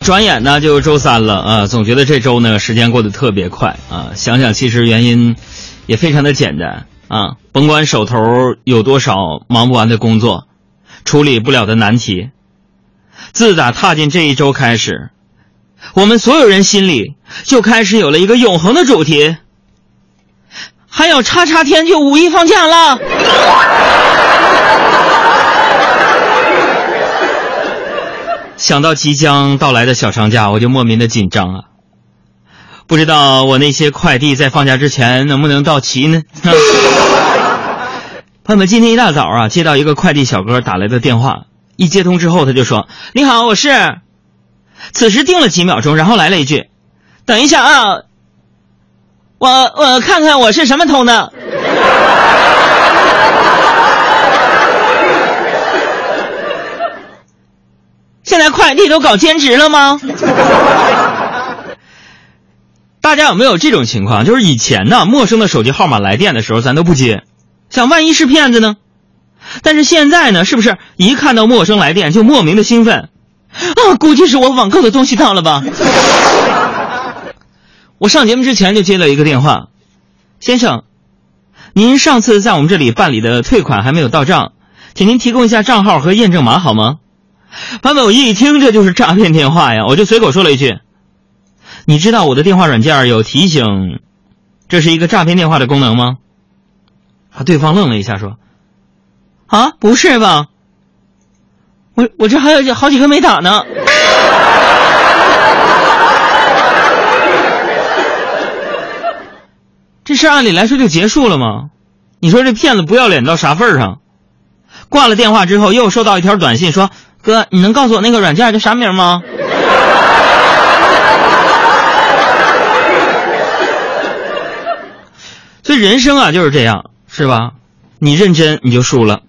转眼呢就周三了啊，总觉得这周呢时间过得特别快啊。想想其实原因也非常的简单啊，甭管手头有多少忙不完的工作，处理不了的难题，自打踏进这一周开始，我们所有人心里就开始有了一个永恒的主题，还有叉叉天就五一放假了。想到即将到来的小长假，我就莫名的紧张啊！不知道我那些快递在放假之前能不能到齐呢？朋友们，今天一大早啊，接到一个快递小哥打来的电话，一接通之后他就说：“你好，我是。”此时定了几秒钟，然后来了一句：“等一下啊，我我看看我是什么通的。”现在快递都搞兼职了吗？大家有没有这种情况？就是以前呢，陌生的手机号码来电的时候，咱都不接，想万一是骗子呢？但是现在呢，是不是一看到陌生来电就莫名的兴奋？啊，估计是我网购的东西到了吧？我上节目之前就接了一个电话，先生，您上次在我们这里办理的退款还没有到账，请您提供一下账号和验证码好吗？潘本，我一听这就是诈骗电话呀，我就随口说了一句：“你知道我的电话软件有提醒，这是一个诈骗电话的功能吗？”啊，对方愣了一下，说：“啊，不是吧？我我这还有好几个没打呢。”这事按理来说就结束了吗？你说这骗子不要脸到啥份上？挂了电话之后，又收到一条短信说。哥，你能告诉我那个软件叫啥名吗？所以人生啊就是这样，是吧？你认真你就输了。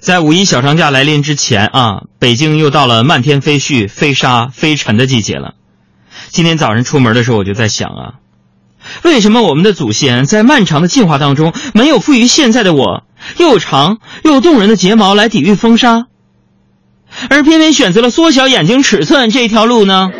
在五一小长假来临之前啊，北京又到了漫天飞絮、飞沙、飞尘的季节了。今天早上出门的时候，我就在想啊，为什么我们的祖先在漫长的进化当中，没有赋予现在的我又长又动人的睫毛来抵御风沙？而偏偏选择了缩小眼睛尺寸这一条路呢？